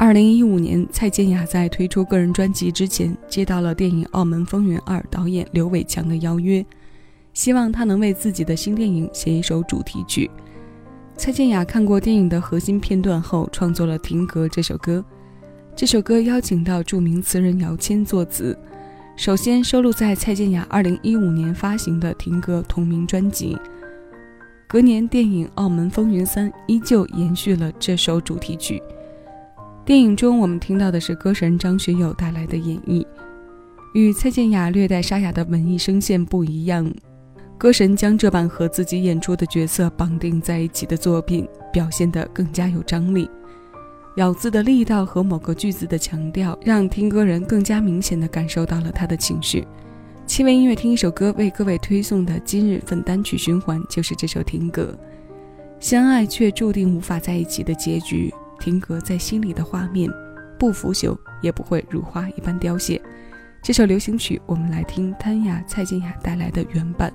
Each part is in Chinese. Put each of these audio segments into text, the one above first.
二零一五年，蔡健雅在推出个人专辑之前，接到了电影《澳门风云二》导演刘伟强的邀约，希望他能为自己的新电影写一首主题曲。蔡健雅看过电影的核心片段后，创作了《停格》这首歌。这首歌邀请到著名词人姚谦作词，首先收录在蔡健雅二零一五年发行的《停格》同名专辑。隔年，电影《澳门风云三》依旧延续了这首主题曲。电影中，我们听到的是歌神张学友带来的演绎，与蔡健雅略带沙哑的文艺声线不一样。歌神将这版和自己演出的角色绑定在一起的作品表现得更加有张力，咬字的力道和某个句子的强调，让听歌人更加明显地感受到了他的情绪。七位音乐听一首歌为各位推送的今日份单曲循环就是这首《听歌》，相爱却注定无法在一起的结局。停格在心里的画面，不腐朽也不会如花一般凋谢。这首流行曲，我们来听潘雅、蔡健雅带来的原版。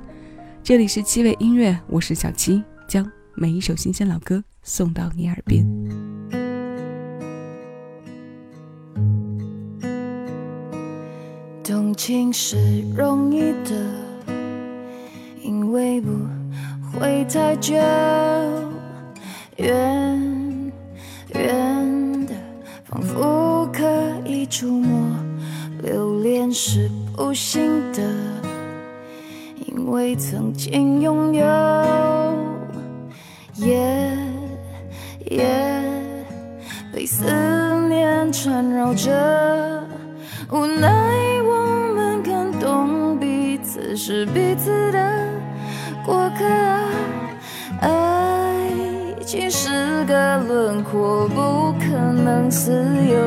这里是七味音乐，我是小七，将每一首新鲜老歌送到你耳边。动情是容易的，因为不会太久。远。远的，仿佛可以触摸；留恋是不行的，因为曾经拥有。夜夜被思念缠绕着，无奈我们感动彼此是彼此的过客。其实个轮廓不可能自由，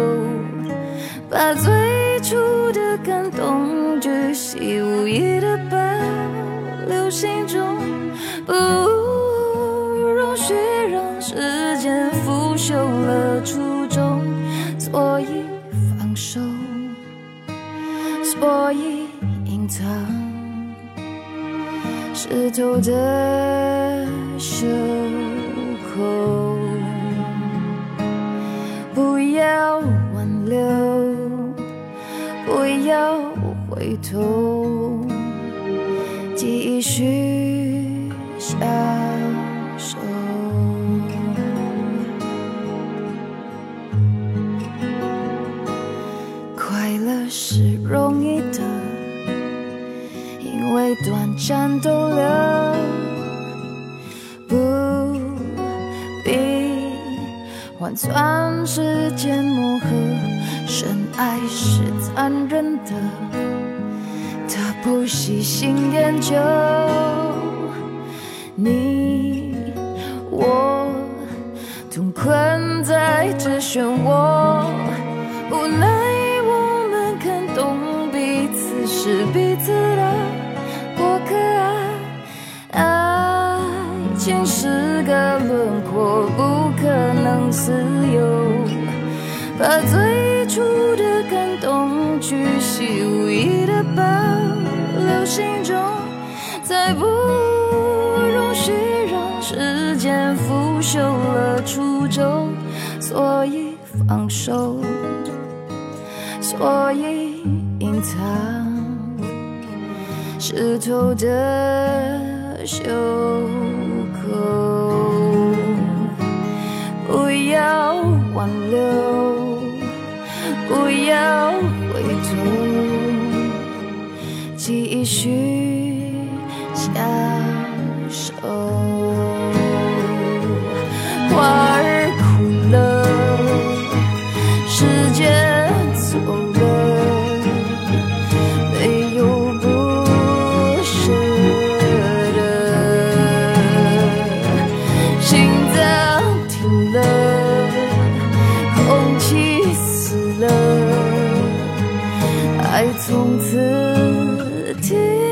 把最初的感动巨细无遗的保留心中，不容许让时间腐朽了初衷，所以放手，所以隐藏湿透的袖。不要挽留，不要回头，继续相守。快乐是容易的，因为短暂逗留。换算时间磨合，深爱是残忍的，他不喜新厌旧。你我同困在这漩涡，自由，把最初的感动巨细无遗的保留心中，再不容许让时间腐朽了初衷，所以放手，所以隐藏湿透的袖口。继续相爱从此停。